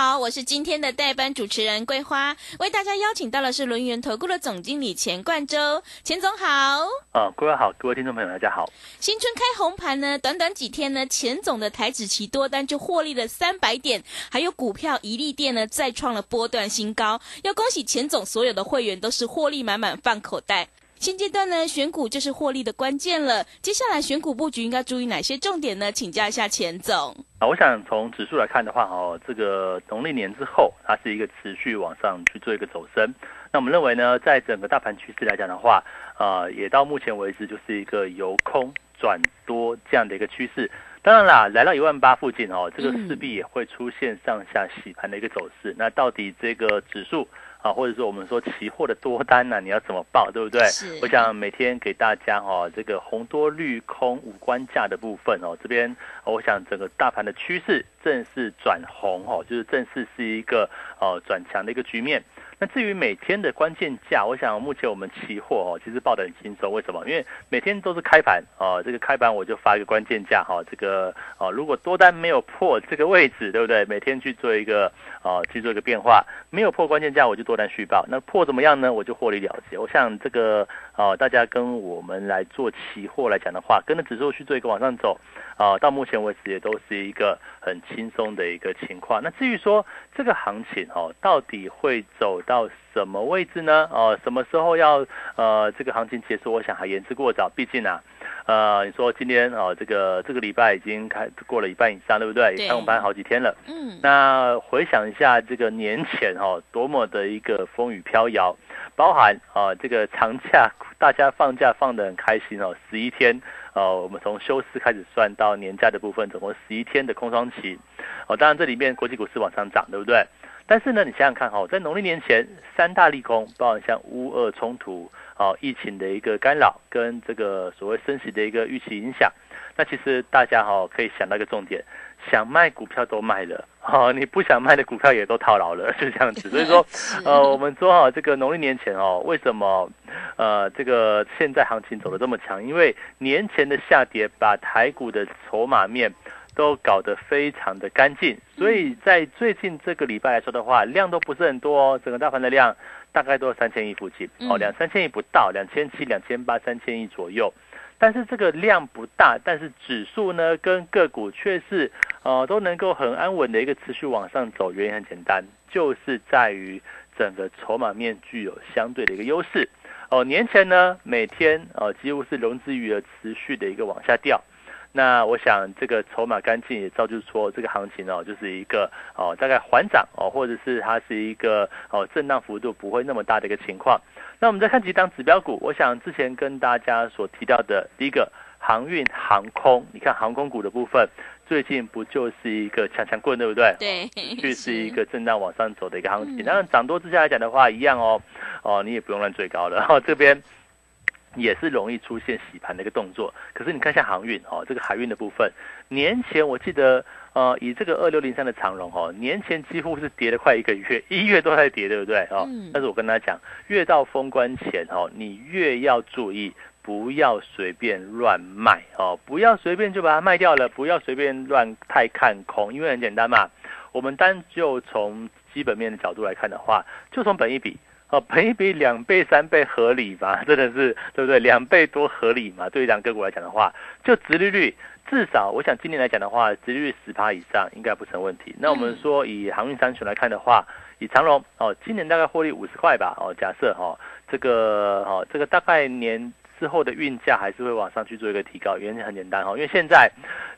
好，我是今天的代班主持人桂花，为大家邀请到的是轮源投顾的总经理钱冠洲，钱总好。啊，各位好，各位听众朋友大家好。新春开红盘呢，短短几天呢，钱总的台指期多单就获利了三百点，还有股票一利店呢再创了波段新高，要恭喜钱总所有的会员都是获利满满放口袋。现阶段呢，选股就是获利的关键了。接下来选股布局应该注意哪些重点呢？请教一下钱总。啊，我想从指数来看的话，哦，这个农历年之后，它是一个持续往上去做一个走升。那我们认为呢，在整个大盘趋势来讲的话，呃，也到目前为止就是一个由空转多这样的一个趋势。当然啦，来到一万八附近哦，这个势必也会出现上下洗盘的一个走势。那到底这个指数？啊，或者说我们说期货的多单呢，你要怎么报，对不对？我想每天给大家哈，这个红多绿空五关价的部分哦，这边我想整个大盘的趋势正式转红哦，就是正式是一个呃转强的一个局面。那至于每天的关键价，我想目前我们期货哦，其实报的很轻松。为什么？因为每天都是开盘哦，这个开盘我就发一个关键价哈，这个哦，如果多单没有破这个位置，对不对？每天去做一个哦，去做一个变化，没有破关键价，我就多单续报。那破怎么样呢？我就获利了结。我想这个哦，大家跟我们来做期货来讲的话，跟着指数去做一个往上走。啊，到目前为止也都是一个很轻松的一个情况。那至于说这个行情哦，到底会走到什么位置呢？哦，什么时候要呃这个行情结束？我想还言之过早。毕竟啊，呃，你说今天哦，这个这个礼拜已经开过了一半以上，对不对？开红盘好几天了。嗯。那回想一下这个年前哦，多么的一个风雨飘摇，包含啊这个长假，大家放假放得很开心哦，十一天。呃，我们从休市开始算到年假的部分，总共十一天的空窗期。哦，当然这里面国际股市往上涨，对不对？但是呢，你想想看哈，在农历年前三大利空，包含像乌俄冲突、哦疫情的一个干扰，跟这个所谓升息的一个预期影响，那其实大家哈可以想到一个重点。想卖股票都卖了，哦，你不想卖的股票也都套牢了，就这样子。所以说，呃，我们说哈，这个农历年前哦，为什么，呃，这个现在行情走得这么强？因为年前的下跌把台股的筹码面都搞得非常的干净，所以在最近这个礼拜来说的话，量都不是很多哦，整个大盘的量大概都是三千亿附近，哦，两三千亿不到，两千七、两千八、三千亿左右。但是这个量不大，但是指数呢跟个股却是，呃，都能够很安稳的一个持续往上走。原因很简单，就是在于整个筹码面具有相对的一个优势。哦，年前呢每天呃几乎是融资余额持续的一个往下掉。那我想这个筹码干净也造就说这个行情哦，就是一个哦大概缓涨哦，或者是它是一个哦震荡幅度不会那么大的一个情况。那我们再看几档指标股，我想之前跟大家所提到的第一个航运航空，你看航空股的部分最近不就是一个强强棍对不对？对，就是一个震荡往上走的一个行情。当然涨多之下来讲的话，一样哦哦，你也不用乱追高了。然后这边。也是容易出现洗盘的一个动作，可是你看一下航运哦，这个海运的部分，年前我记得呃，以这个二六零三的长荣哦，年前几乎是跌了快一个月，一月都在跌，对不对哦？但是我跟他讲，越到封关前哦，你越要注意，不要随便乱卖哦，不要随便就把它卖掉了，不要随便乱太看空，因为很简单嘛，我们单就从基本面的角度来看的话，就从本一比。哦，赔一比两倍、三倍合理吧？真的是对不对？两倍多合理嘛？对于两个股来讲的话，就殖利率至少，我想今年来讲的话，殖利率十趴以上应该不成问题。那我们说以航运三雄来看的话，以长荣哦，今年大概获利五十块吧？哦，假设哈，这个哦，这个大概年之后的运价还是会往上去做一个提高，原因很简单哈，因为现在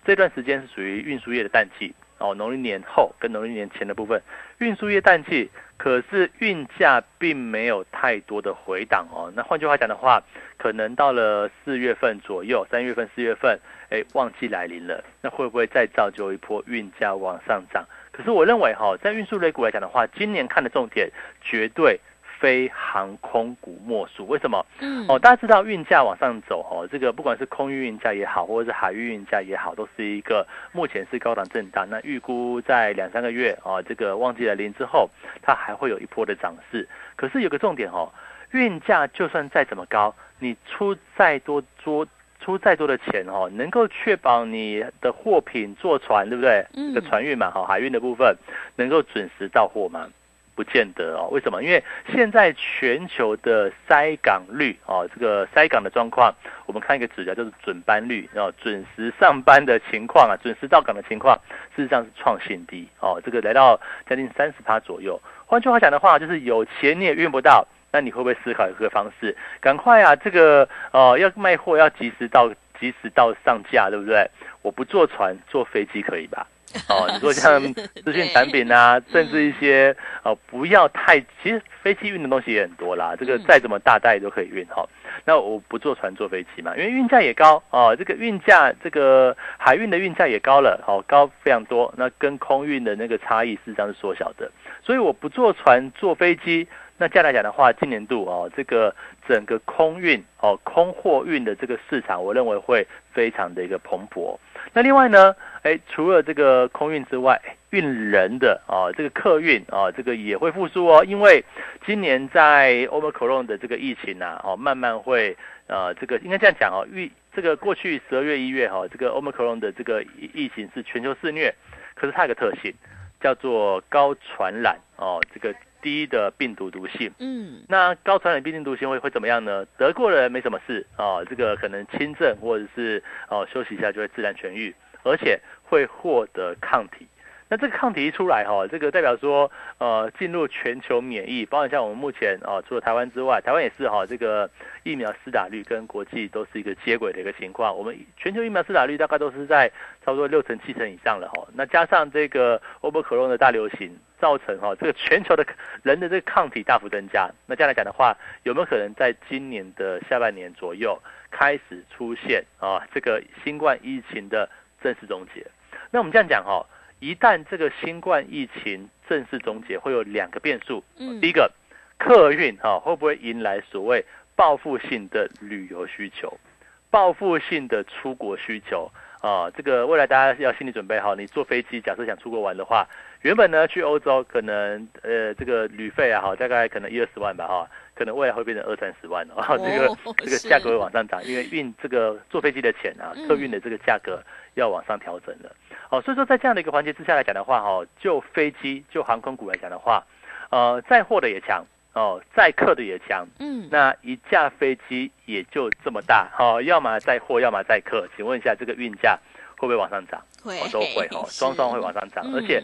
这段时间是属于运输业的淡季。哦，农历年后跟农历年前的部分，运输业淡季，可是运价并没有太多的回档哦。那换句话讲的话，可能到了四月份左右，三月份、四月份，哎，旺季来临了，那会不会再造就一波运价往上涨？可是我认为哈，在运输类股来讲的话，今年看的重点绝对。非航空股莫属，为什么？嗯，哦，大家知道运价往上走，哦，这个不管是空运运价也好，或者是海运运价也好，都是一个目前是高档震荡。那预估在两三个月，哦，这个旺季来临之后，它还会有一波的涨势。可是有个重点，哦，运价就算再怎么高，你出再多多出再多的钱，哦，能够确保你的货品坐船，对不对？嗯，的船运嘛，哈，海运的部分能够准时到货吗？不见得哦，为什么？因为现在全球的塞港率哦，这个塞港的状况，我们看一个指标，就是准班率哦，准时上班的情况啊，准时到港的情况，事实上是创新低哦，这个来到将近三十趴左右。换句话讲的话，就是有钱你也运不到，那你会不会思考一个方式？赶快啊，这个哦，要卖货要及时到，及时到上架，对不对？我不坐船，坐飞机可以吧？哦，你说像 资讯产品啊，甚至一些哦，不要太，其实飞机运的东西也很多啦。这个再怎么大袋都可以运哈。那我不坐船坐飞机嘛，因为运价也高哦。这个运价，这个海运的运价也高了，好高非常多。那跟空运的那个差异事实上是缩小的，所以我不坐船坐飞机。那这样来讲的话，今年度哦，这个整个空运哦，空货运的这个市场，我认为会非常的一个蓬勃。那另外呢，哎，除了这个空运之外，运人的啊，这个客运啊，这个也会复苏哦。因为今年在欧美克隆的这个疫情呐，哦，慢慢会呃，这个应该这样讲哦，预这个过去十二月一月哈，这个欧美克隆的这个疫情是全球肆虐，可是它有个特性，叫做高传染哦，这个。低的病毒毒性，嗯，那高传染病毒毒性会会怎么样呢？得过的人没什么事啊，这个可能轻症或者是哦休息一下就会自然痊愈，而且会获得抗体。那这个抗体一出来哈，这个代表说，呃，进入全球免疫，包括像我们目前哦，除了台湾之外，台湾也是哈，这个疫苗施打率跟国际都是一个接轨的一个情况。我们全球疫苗施打率大概都是在差不多六成七成以上了哈。那加上这个欧波克隆的大流行，造成哈这个全球的人的这个抗体大幅增加。那这样来讲的话，有没有可能在今年的下半年左右开始出现啊这个新冠疫情的正式终结？那我们这样讲哈。一旦这个新冠疫情正式终结，会有两个变数。嗯，第一个，客运哈会不会迎来所谓报复性的旅游需求，报复性的出国需求啊？这个未来大家要心理准备好。你坐飞机，假设想出国玩的话，原本呢去欧洲可能呃这个旅费啊哈，大概可能一二十万吧哈，可能未来会变成二三十万哦。这个这个价格会往上涨，因为运这个坐飞机的钱啊，客运的这个价格要往上调整了。哦，所以说在这样的一个环节之下来讲的话，哈，就飞机、就航空股来讲的话，呃，载货的也强，哦，载客的也强，嗯，那一架飞机也就这么大，哦，要么载货，要么载客，请问一下，这个运价会不会往上涨？会，都会，哦，双双会往上涨，而且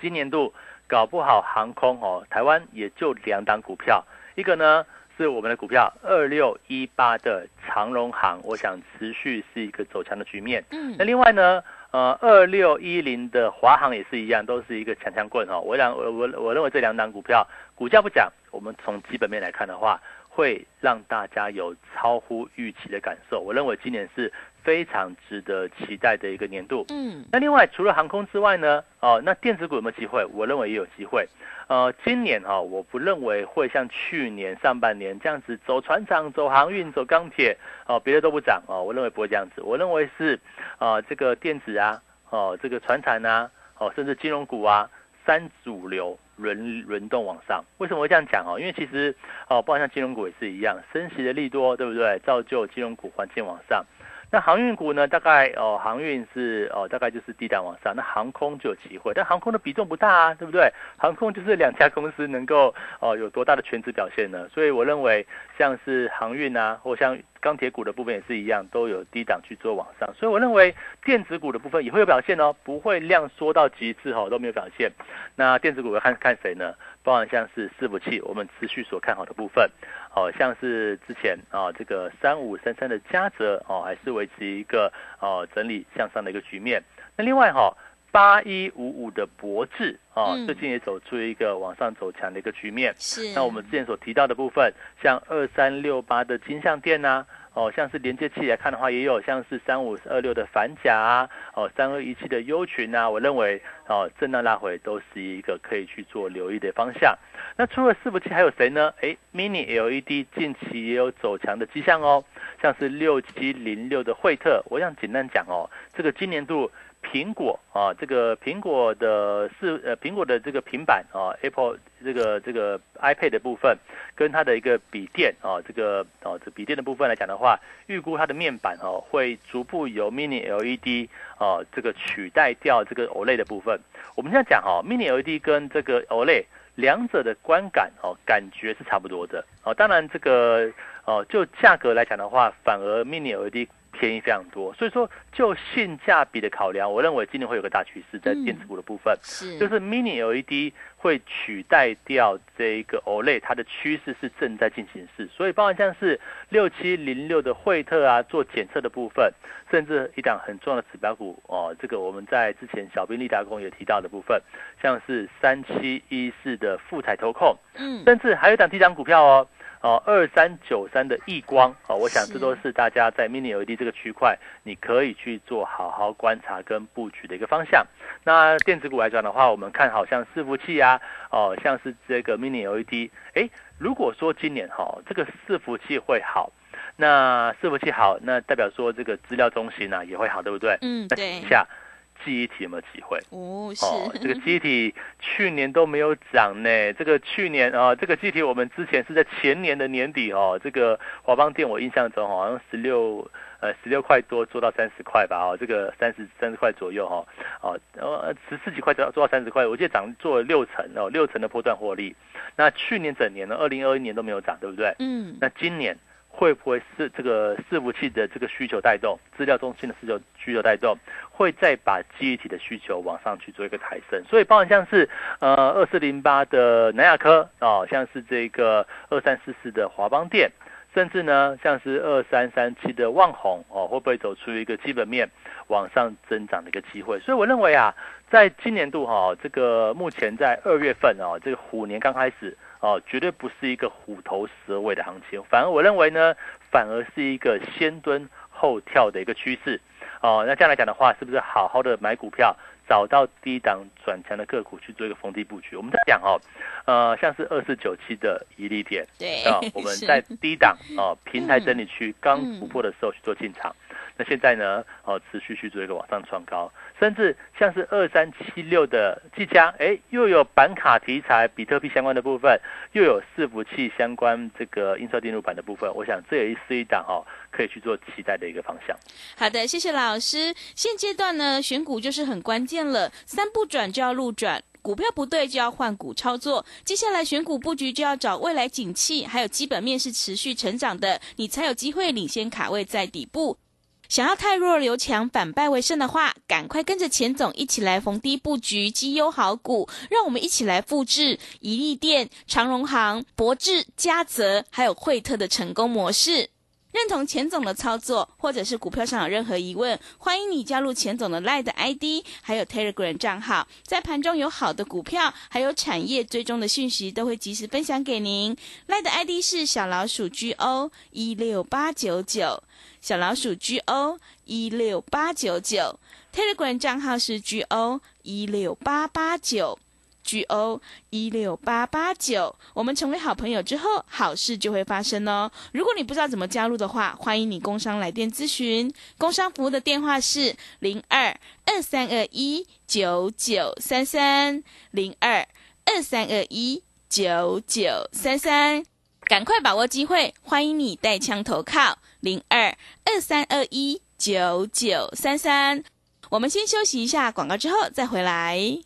今年度搞不好航空，哦，台湾也就两档股票，一个呢是我们的股票二六一八的长荣行，我想持续是一个走强的局面，嗯，那另外呢？呃，二六一零的华航也是一样，都是一个强强棍哈。我想，我我我认为这两档股票股价不讲，我们从基本面来看的话，会让大家有超乎预期的感受。我认为今年是。非常值得期待的一个年度。嗯，那另外除了航空之外呢？哦，那电子股有没有机会？我认为也有机会。呃，今年哈，我不认为会像去年上半年这样子走船厂、走航运、走钢铁，哦，别的都不涨哦。我认为不会这样子。我认为是，呃，这个电子啊，哦，这个船产啊，哦，甚至金融股啊，三主流轮轮动往上。为什么会这样讲哦？因为其实哦，包括像金融股也是一样，升息的利多，对不对？造就金融股环境往上。那航运股呢？大概哦，航运是哦，大概就是低档往上。那航空就有机会，但航空的比重不大啊，对不对？航空就是两家公司能够哦有多大的全值表现呢？所以我认为像是航运啊，或像钢铁股的部分也是一样，都有低档去做往上。所以我认为电子股的部分也会有表现哦，不会量缩到极致哦都没有表现。那电子股要看看谁呢？包含像是伺服器，我们持续所看好的部分。哦，像是之前啊，这个三五三三的嘉泽哦，还是维持一个哦整理向上的一个局面。那另外哈，八一五五的博智啊，最近也走出一个往上走强的一个局面。是。那我们之前所提到的部分，像二三六八的金相店呐，哦，像是连接器来看的话，也有像是三五二六的反甲啊，哦，三二一七的优群啊，我认为哦，震荡拉回都是一个可以去做留意的方向。那除了伺服器还有谁呢？哎，Mini LED 近期也有走强的迹象哦，像是六七零六的惠特，我想简单讲哦，这个今年度。苹果啊，这个苹果的是呃苹果的这个平板啊，Apple 这个这个 iPad 的部分，跟它的一个笔电啊，这个哦这笔电的部分来讲的话，预估它的面板哦会逐步由 Mini LED 哦这个取代掉这个 OLED 的部分。我们现在讲哈，Mini LED 跟这个 OLED 两者的观感哦感觉是差不多的哦，当然这个哦就价格来讲的话，反而 Mini LED。便宜非常多，所以说就性价比的考量，我认为今年会有个大趋势在电子股的部分，是。就是 Mini LED 会取代掉这个 OLED，它的趋势是正在进行式，所以包含像是六七零六的惠特啊，做检测的部分，甚至一档很重要的指标股哦，这个我们在之前小兵立达工也提到的部分，像是三七一四的富彩投控，嗯，甚至还有一档低档股票哦。哦，二三九三的易光哦，我想这都是大家在 Mini LED 这个区块，你可以去做好好观察跟布局的一个方向。那电子股来讲的话，我们看好像伺服器啊，哦，像是这个 Mini LED，哎，如果说今年哈这个伺服器会好，那伺服器好，那代表说这个资料中心呢也会好，对不对？嗯，对。下。记忆体有没有机会？哦，是这个记忆体 去年都没有涨呢。这个去年啊，这个记忆体我们之前是在前年的年底哦。这个华邦电我印象中好像十六呃十六块多做到三十块吧哦，这个三十三十块左右哈哦呃十四几块做做到三十块，我记得涨做了六成哦，六成的波段获利。那去年整年呢，二零二一年都没有涨，对不对？嗯。那今年。会不会是这个伺服器的这个需求带动，资料中心的需求需求带动，会再把记忆体的需求往上去做一个抬升？所以，包含像是呃二四零八的南亚科哦，像是这个二三四四的华邦电，甚至呢像是二三三七的旺宏哦，会不会走出一个基本面往上增长的一个机会？所以，我认为啊，在今年度哈，这个目前在二月份哦，这个虎年刚开始。哦，绝对不是一个虎头蛇尾的行情，反而我认为呢，反而是一个先蹲后跳的一个趋势。哦，那这样来讲的话，是不是好好的买股票，找到低档转强的个股去做一个逢低布局？我们在讲哦，呃，像是二四九七的一利点，对啊，我们在 低档哦平台整理区刚突破的时候去做进场。那现在呢？哦，持续去做一个往上创高，甚至像是二三七六的技嘉，哎，又有板卡题材、比特币相关的部分，又有伺服器相关这个映射电路板的部分，我想这也是一档哦，可以去做期待的一个方向。好的，谢谢老师。现阶段呢，选股就是很关键了，三不转就要路转，股票不对就要换股操作。接下来选股布局就要找未来景气还有基本面是持续成长的，你才有机会领先卡位在底部。想要太弱留强，反败为胜的话，赶快跟着钱总一起来逢低布局绩优好股，让我们一起来复制宜利店、长荣行、博智、嘉泽还有惠特的成功模式。认同钱总的操作，或者是股票上有任何疑问，欢迎你加入钱总的 Line ID，还有 Telegram 账号，在盘中有好的股票，还有产业追踪的讯息，都会及时分享给您。Line ID 是小老鼠 GO 一六八九九。小老鼠 G O 一六八九九，Telegram 账号是 G O 一六八八九，G O 一六八八九。我们成为好朋友之后，好事就会发生哦。如果你不知道怎么加入的话，欢迎你工商来电咨询。工商服务的电话是零二二三二一九九三三零二二三二一九九三三。赶快把握机会，欢迎你带枪投靠。零二二三二一九九三三，我们先休息一下广告，之后再回来。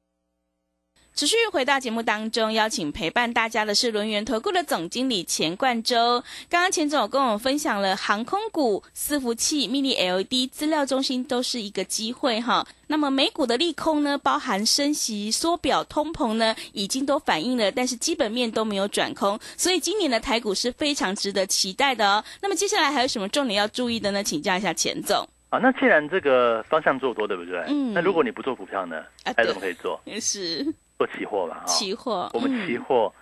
持续回到节目当中，邀请陪伴大家的是轮源投顾的总经理钱冠洲。刚刚钱总跟我们分享了航空股、伺服器、mini LED、资料中心都是一个机会哈。那么美股的利空呢，包含升息、缩表、通膨呢，已经都反映了，但是基本面都没有转空，所以今年的台股是非常值得期待的哦。那么接下来还有什么重点要注意的呢？请教一下钱总。啊，那既然这个方向做多，对不对？嗯那如果你不做股票呢，啊还有什么可以做？也 是做期货嘛，哈、期货，我们期嗯货、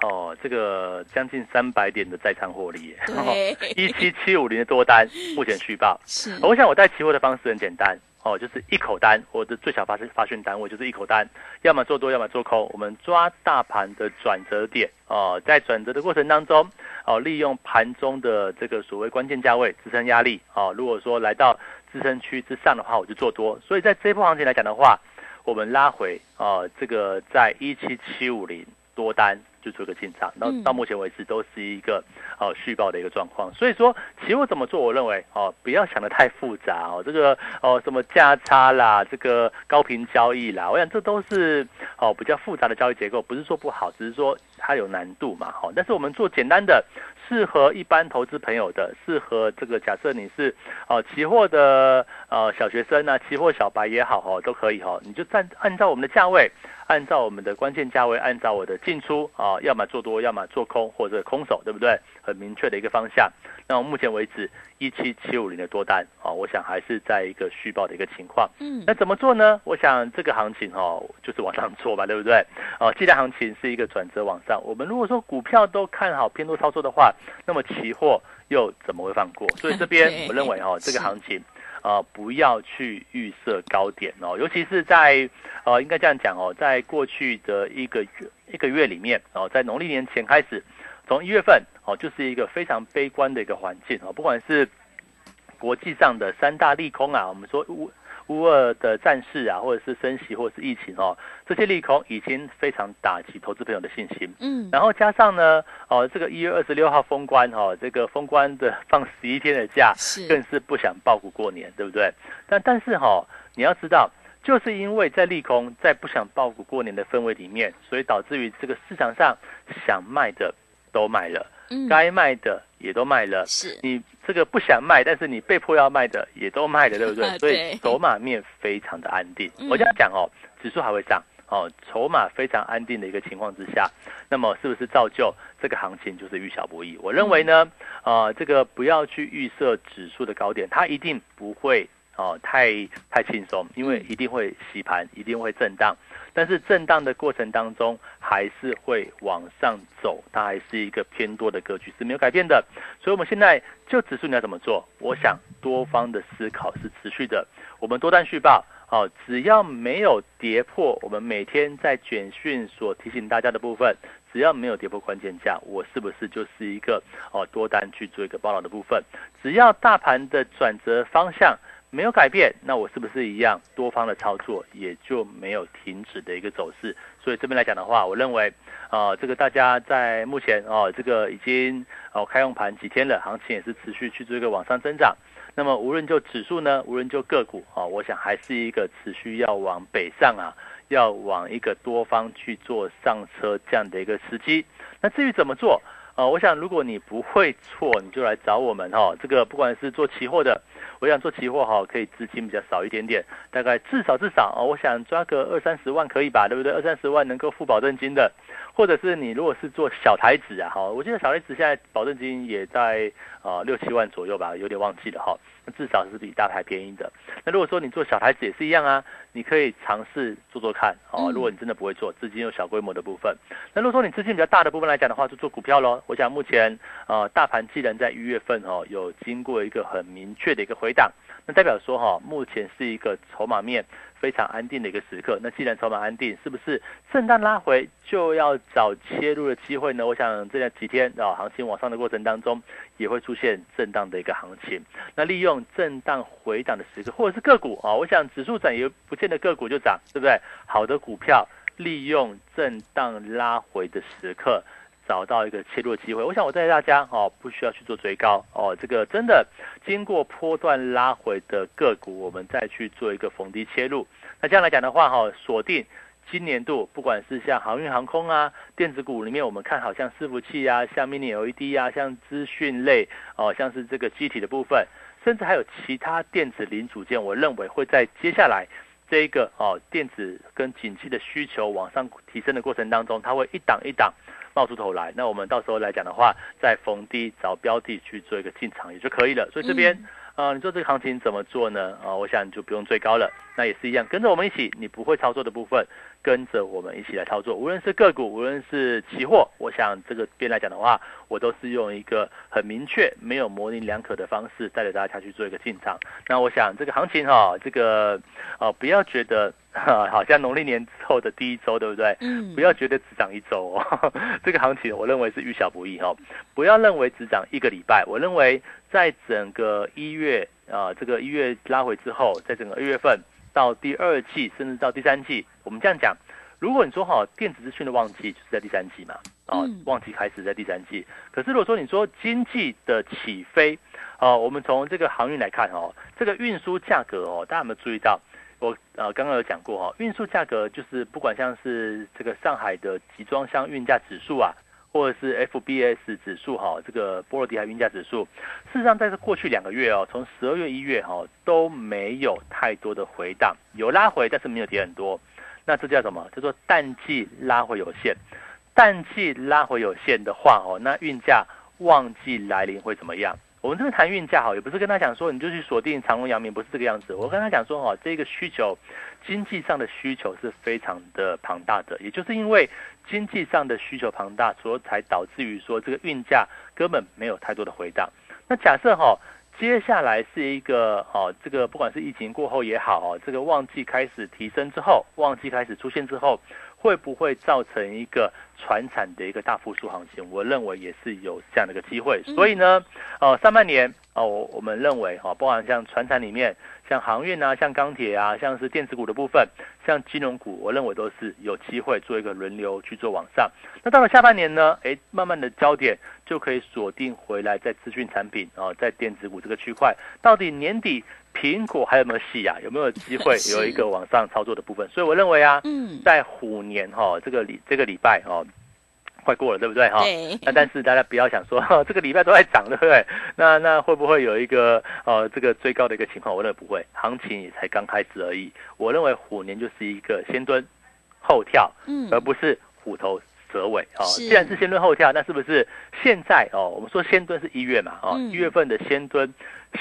哦，这个将近三百点的在仓获利，对 一七七五零的多单目前续报。是我想我带期货的方式很简单哦，就是一口单，我的最小发发讯单位就是一口单，要么做多，要么做空。我们抓大盘的转折点哦，在转折的过程当中哦，利用盘中的这个所谓关键价位支撑压力哦，如果说来到支撑区之上的话，我就做多。所以在这一波行情来讲的话，我们拉回啊，这个在一七七五零多单。就做个进场，到嗯到目前为止都是一个哦续报的一个状况。所以说期货怎么做，我认为哦不要想的太复杂哦，这个哦什么价差啦，这个高频交易啦，我想这都是哦比较复杂的交易结构，不是说不好，只是说它有难度嘛。好、但是我们做简单的。适合一般投资朋友的，适合这个假设你是哦期货的呃小学生啊，期货小白也好哦，都可以哦，你就按按照我们的价位，按照我们的关键价位，按照我的进出啊，要么做多，要么做空或者空手，对不对？很明确的一个方向。那我目前为止，一七七五零的多单啊，我想还是在一个续报的一个情况。嗯那怎么做呢？我想这个行情哦，就是往上做吧，对不对？哦，既然行情是一个转折往上，我们如果说股票都看好偏多操作的话，那么期货又怎么会放过？所以这边 我认为哦，这个行情。啊，不要去预设高点哦，尤其是在呃，应该这样讲哦，在过去的一个月一个月里面哦，在农历年前开始，从一月份哦，就是一个非常悲观的一个环境哦，不管是国际上的三大利空啊，我们说乌乌俄的战事啊，或者是升息，或者是疫情哦，这些利空已经非常打击投资朋友的信心。嗯然后加上呢，哦，这个一月二十六号封关哦，这个封关的放十一天的假，是更是不想报股过年，对不对？但但是哈、你要知道，就是因为在利空，在不想报股过年的氛围里面，所以导致于这个市场上想卖的都卖了，嗯该卖的也都卖了。是你这个不想卖，但是你被迫要卖的也都卖了，对不对？啊所以筹码面非常的安定。嗯我这样讲哦，指数还会上哦，筹码非常安定的一个情况之下，那么是不是造就这个行情就是遇小不易？我认为呢，呃，这个不要去预设指数的高点，它一定不会哦太太轻松，因为一定会洗盘，一定会震荡。但是震荡的过程当中，还是会往上走，它还是一个偏多的格局是没有改变的。所以，我们现在就指数你要怎么做？我想多方的思考是持续的。我们多单续报，哦，只要没有跌破我们每天在简讯所提醒大家的部分，只要没有跌破关键价，我是不是就是一个哦多单去做一个报道的部分？只要大盘的转折方向。没有改变，那我是不是一样多方的操作也就没有停止的一个走势？所以这边来讲的话，我认为，呃，这个大家在目前哦，这个已经哦开用盘几天了，行情也是持续去做一个往上增长。那么无论就指数呢，无论就个股啊，我想还是一个持续要往北上啊，要往一个多方去做上车这样的一个时机。那至于怎么做？呃，我想如果你不会错，你就来找我们哈、这个不管是做期货的，我想做期货哈，可以资金比较少一点点，大概至少至少啊，我想抓个二三十万可以吧，对不对？二三十万能够付保证金的，或者是你如果是做小台子啊，哈，我记得小台子现在保证金也在啊六七万左右吧，有点忘记了哈。至少是比大台便宜的。那如果说你做小台子也是一样啊，你可以尝试做做看哦。如果你真的不会做，资金有小规模的部分，那如果说你资金比较大的部分来讲的话，就做股票喽。我想目前呃大盘既然在一月份哦有经过一个很明确的一个回档，那代表说哈目前是一个筹码面。非常安定的一个时刻。那既然筹码安定，是不是震荡拉回就要找切入的机会呢？我想这几天啊，行情往上的过程当中，也会出现震荡的一个行情。那利用震荡回档的时刻，或者是个股啊，我想指数涨也不见得个股就涨，对不对？好的股票利用震荡拉回的时刻。找到一个切入的机会，我想我带大家哦，不需要去做追高哦，这个真的经过波段拉回的个股，我们再去做一个逢低切入。那这样来讲的话哈，锁定今年度不管是像航运航空啊、电子股里面，我们看好像伺服器啊、像 Mini LED 啊、像资讯类哦，像是这个机体的部分，甚至还有其他电子零组件，我认为会在接下来这一个哦电子跟景气的需求往上提升的过程当中，它会一档一档。冒出头来，那我们到时候来讲的话，再逢低找标的去做一个进场也就可以了。所以这边，呃，你做这个行情怎么做呢？啊，我想你就不用追高了，那也是一样，跟着我们一起，你不会操作的部分。跟着我们一起来操作，无论是个股，无论是期货，我想这个边来讲的话，我都是用一个很明确、没有模棱两可的方式带着大家去做一个进场。那我想这个行情哈，这个哦，不要觉得 好像农历年之后的第一周，对不对？嗯。不要觉得只涨一周哦，这个行情我认为是遇小不易哈。不要认为只涨一个礼拜，我认为在整个一月啊，这个一月拉回之后，在整个二月份。到第二季，甚至到第三季，我们这样讲，如果你说好电子资讯的旺季就是在第三季嘛，啊，旺季开始在第三季。可是如果说你说经济的起飞，啊，我们从这个航运来看哦，这个运输价格哦，大家有没有注意到？我呃刚刚有讲过哈，运输价格就是不管像是这个上海的集装箱运价指数啊。或者是 FBS 指数哈，这个波罗的海运价指数，事实上在这过去两个月哦，从十二月一月哈都没有太多的回档，有拉回，但是没有跌很多。那这叫什么？叫做淡季拉回有限。淡季拉回有限的话哦，那运价旺季来临会怎么样？我们这边谈运价哈，也不是跟他讲说你就去锁定长隆、阳明，不是这个样子。我跟他讲说哈，这个需求，经济上的需求是非常的庞大的，也就是因为经济上的需求庞大，所以才导致于说这个运价根本没有太多的回档。那假设哈，接下来是一个哦，这个不管是疫情过后也好哦，这个旺季开始提升之后，旺季开始出现之后。会不会造成一个船产的一个大复苏行情？我认为也是有这样的一个机会。所以呢，呃，上半年哦，我们认为哈，包含像船产里面，像航运啊，像钢铁啊，像是电子股的部分，像金融股，我认为都是有机会做一个轮流去做往上。那到了下半年呢，哎，慢慢的焦点就可以锁定回来在资讯产品啊，在电子股这个区块，到底年底。苹果还有没有戏啊？有没有机会 有一个往上操作的部分？所以我认为啊，在虎年哈，这个礼这个礼拜哈，快过了，对不对哈？那但是大家不要想说 这个礼拜都在涨，对不对？那那会不会有一个呃这个最高的一个情况？我认为不会，行情也才刚开始而已。我认为虎年就是一个先蹲后跳，嗯，而不是虎头蛇尾啊。既然是先蹲后跳，那是不是现在哦？我们说先蹲是一月嘛，哦，一月份的先蹲，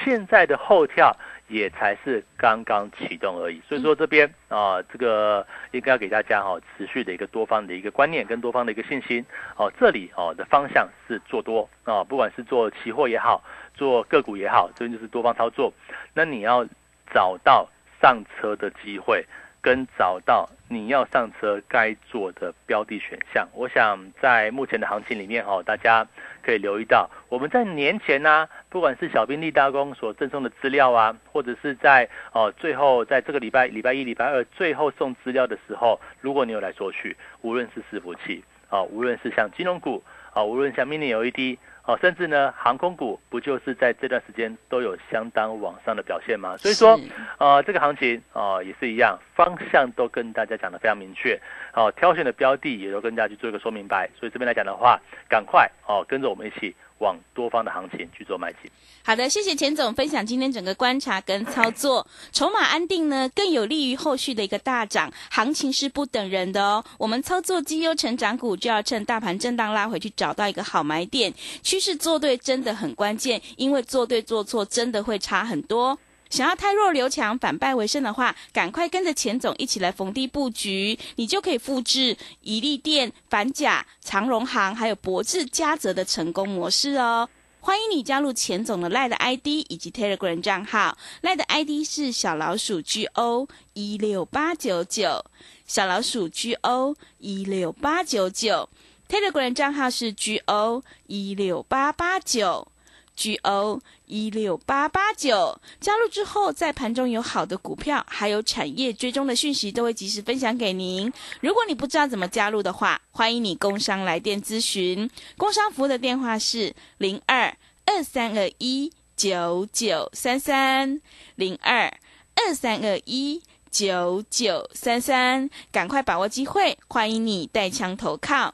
现在的后跳。也才是刚刚启动而已，所以说这边啊，这个应该要给大家哈持续的一个多方的一个观念跟多方的一个信心哦。这里哦的方向是做多啊，不管是做期货也好，做个股也好，这边就是多方操作。那你要找到上车的机会。跟找到你要上车该做的标的选项，我想在目前的行情里面哈，大家可以留意到，我们在年前呢，不管是小兵立大功所赠送的资料啊，或者是在哦最后在这个礼拜礼拜一、礼拜二最后送资料的时候，如果你有来索取，无论是伺服器啊，无论是像金融股啊，无论像 mini LED。哦，甚至呢，航空股不就是在这段时间都有相当往上的表现吗？所以说，呃，这个行情啊也是一样，方向都跟大家讲的非常明确，哦，挑选的标的也都跟大家去做一个说明白。所以这边来讲的话，赶快哦跟着我们一起往多方的行情去做迈进。好的，谢谢钱总分享今天整个观察跟操作，筹码安定呢，更有利于后续的一个大涨，行情是不等人的哦。我们操作绩优成长股，就要趁大盘震荡拉回去，找到一个好买点，趋势做对真的很关键，因为做对做错真的会差很多。想要太弱留强，反败为胜的话，赶快跟着钱总一起来逢低布局，你就可以复制宜利店、反甲、长荣行还有博智、嘉泽的成功模式哦。欢迎你加入钱总的赖的 ID 以及 Telegram 账号，赖的 ID 是小老鼠 GO 一六八九九，小老鼠 GO 一六八九九，Telegram 账号是 GO 一六八八九。G O 一六八八九加入之后，在盘中有好的股票，还有产业追踪的讯息，都会及时分享给您。如果你不知道怎么加入的话，欢迎你工商来电咨询。工商服务的电话是零二二三二一九九三三零二二三二一九九三三，赶快把握机会，欢迎你带枪投靠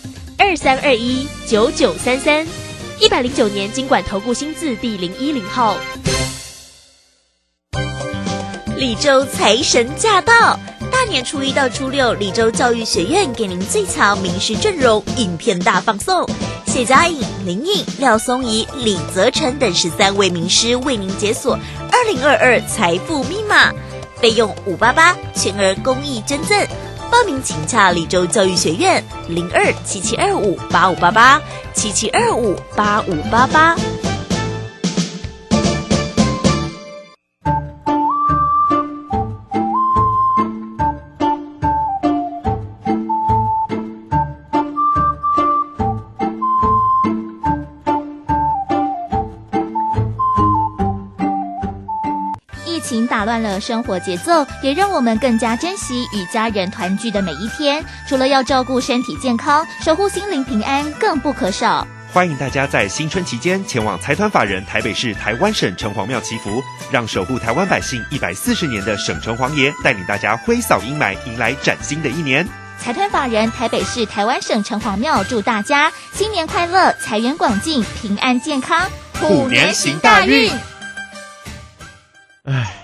二三二一九九三三，一百零九年经管投顾新字第零一零号。李州财神驾到，大年初一到初六，李州教育学院给您最强名师阵容，影片大放送，谢佳颖、林颖、廖松怡、李泽成等十三位名师为您解锁二零二二财富密码，费用五八八，全额公益捐赠。报名请洽李州教育学院零二七七二五八五八八七七二五八五八八。打乱了生活节奏，也让我们更加珍惜与家人团聚的每一天。除了要照顾身体健康，守护心灵平安更不可少。欢迎大家在新春期间前往财团法人台北市台湾省城隍庙祈福，让守护台湾百姓一百四十年的省城隍爷带领大家挥扫阴霾，迎来崭新的一年。财团法人台北市台湾省城隍庙祝大家新年快乐，财源广进，平安健康，虎年行大运。唉。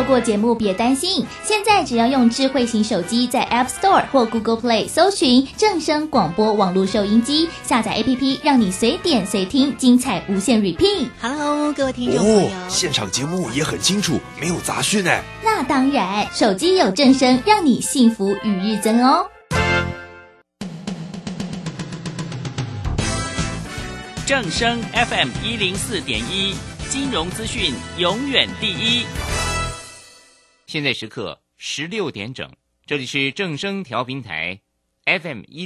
错过节目，别担心，现在只要用智慧型手机在 App Store 或 Google Play 搜寻正声广播网络收音机，下载 APP，让你随点随听，精彩无限 repeat。Hello，各位听众朋友，哦，现场节目也很清楚，没有杂讯哎。那当然，手机有正声，让你幸福与日增哦。正声 FM 一零四点一，金融资讯永远第一。现在时刻十六点整，这里是正声调频台 FM 一。